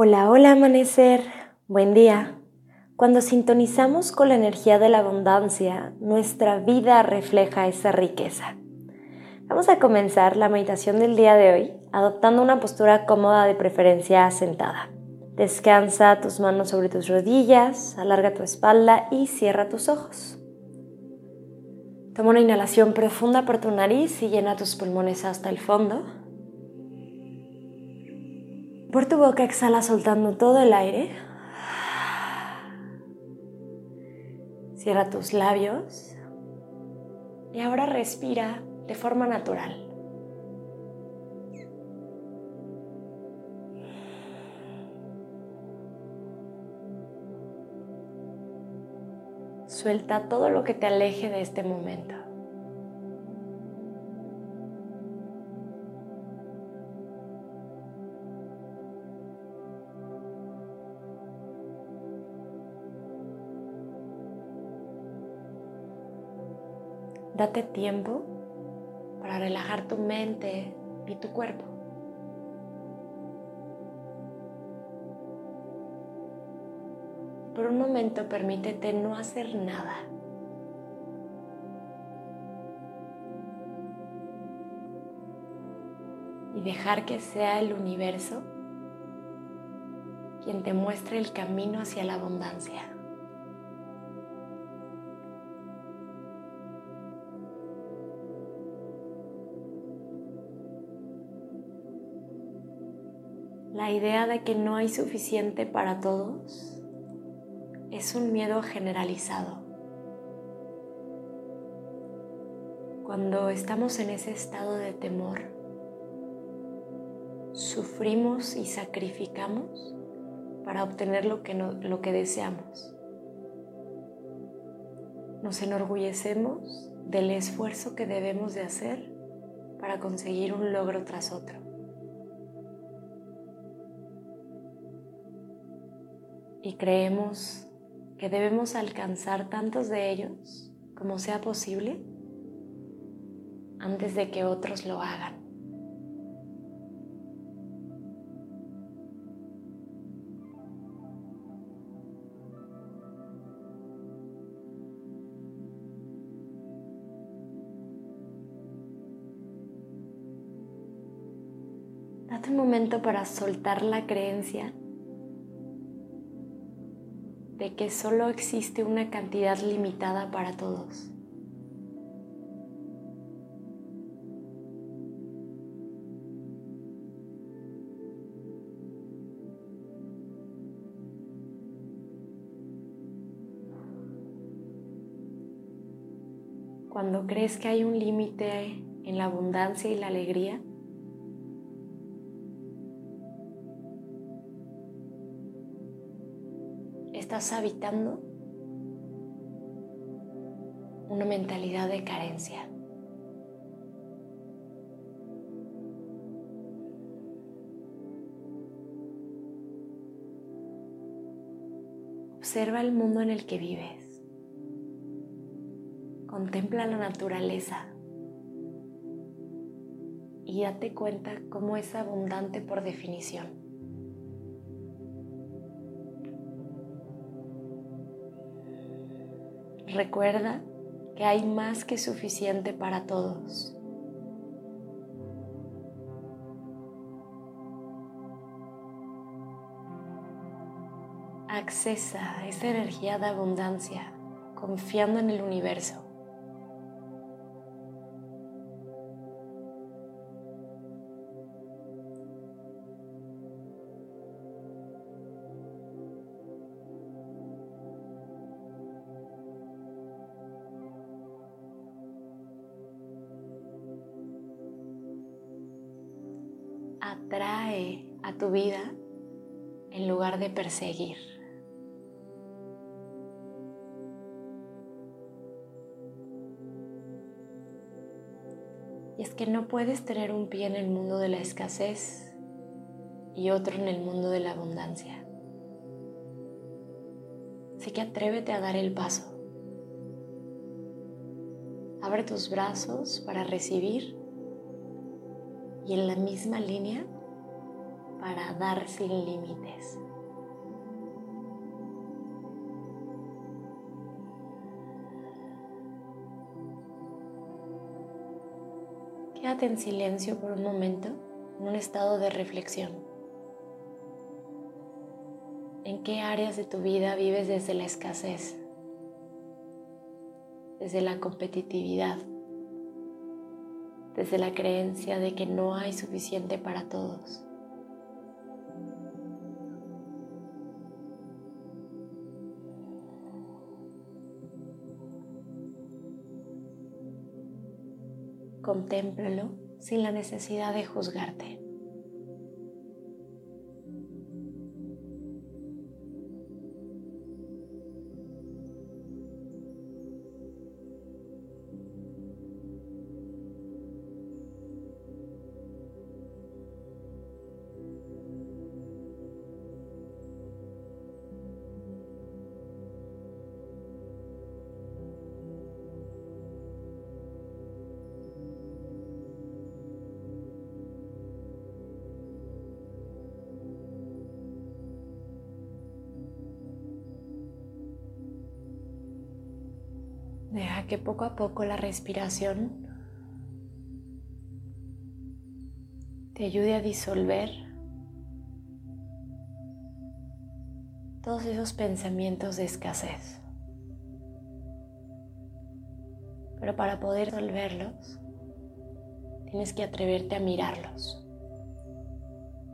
Hola, hola amanecer, buen día. Cuando sintonizamos con la energía de la abundancia, nuestra vida refleja esa riqueza. Vamos a comenzar la meditación del día de hoy adoptando una postura cómoda de preferencia sentada. Descansa tus manos sobre tus rodillas, alarga tu espalda y cierra tus ojos. Toma una inhalación profunda por tu nariz y llena tus pulmones hasta el fondo. Por tu boca exhala soltando todo el aire. Cierra tus labios. Y ahora respira de forma natural. Suelta todo lo que te aleje de este momento. Date tiempo para relajar tu mente y tu cuerpo. Por un momento permítete no hacer nada. Y dejar que sea el universo quien te muestre el camino hacia la abundancia. La idea de que no hay suficiente para todos es un miedo generalizado. Cuando estamos en ese estado de temor, sufrimos y sacrificamos para obtener lo que, lo que deseamos. Nos enorgullecemos del esfuerzo que debemos de hacer para conseguir un logro tras otro. Y creemos que debemos alcanzar tantos de ellos como sea posible antes de que otros lo hagan. Date un momento para soltar la creencia de que solo existe una cantidad limitada para todos. Cuando crees que hay un límite en la abundancia y la alegría, estás habitando una mentalidad de carencia. Observa el mundo en el que vives. Contempla la naturaleza y date cuenta cómo es abundante por definición. Recuerda que hay más que suficiente para todos. Accesa esa energía de abundancia confiando en el universo. Atrae a tu vida en lugar de perseguir. Y es que no puedes tener un pie en el mundo de la escasez y otro en el mundo de la abundancia. Así que atrévete a dar el paso. Abre tus brazos para recibir y en la misma línea para dar sin límites. Quédate en silencio por un momento, en un estado de reflexión. ¿En qué áreas de tu vida vives desde la escasez? Desde la competitividad, desde la creencia de que no hay suficiente para todos. Contémplalo sin la necesidad de juzgarte. Que poco a poco la respiración te ayude a disolver todos esos pensamientos de escasez. Pero para poder resolverlos, tienes que atreverte a mirarlos,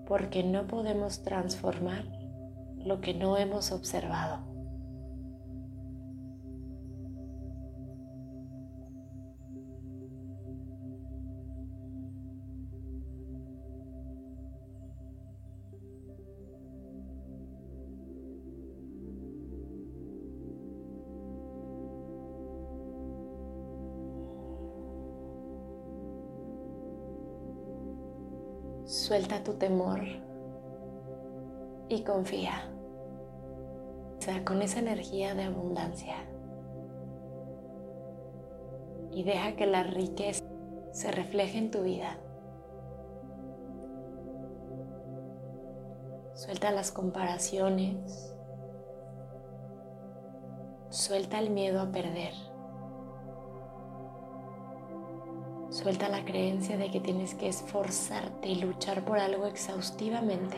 porque no podemos transformar lo que no hemos observado. Suelta tu temor y confía. O sea, con esa energía de abundancia. Y deja que la riqueza se refleje en tu vida. Suelta las comparaciones. Suelta el miedo a perder. Suelta la creencia de que tienes que esforzarte y luchar por algo exhaustivamente.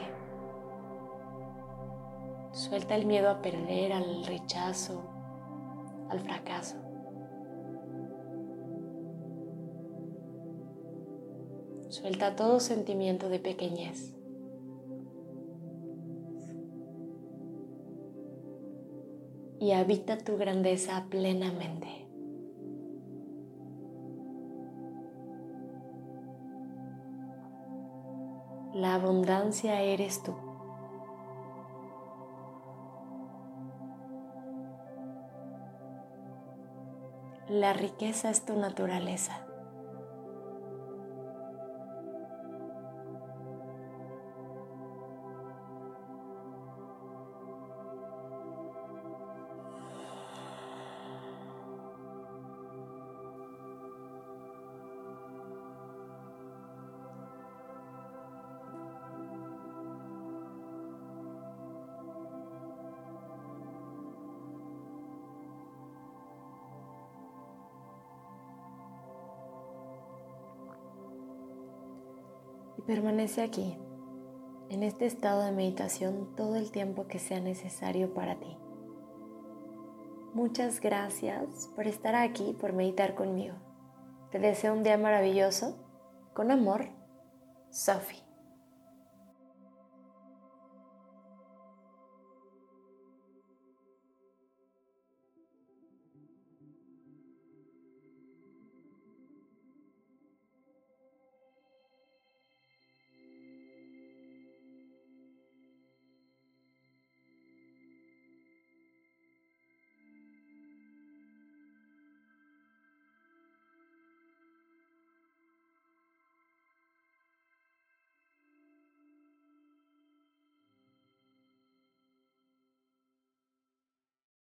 Suelta el miedo a perder, al rechazo, al fracaso. Suelta todo sentimiento de pequeñez. Y habita tu grandeza plenamente. La abundancia eres tú. La riqueza es tu naturaleza. Permanece aquí, en este estado de meditación, todo el tiempo que sea necesario para ti. Muchas gracias por estar aquí, por meditar conmigo. Te deseo un día maravilloso. Con amor, Sophie.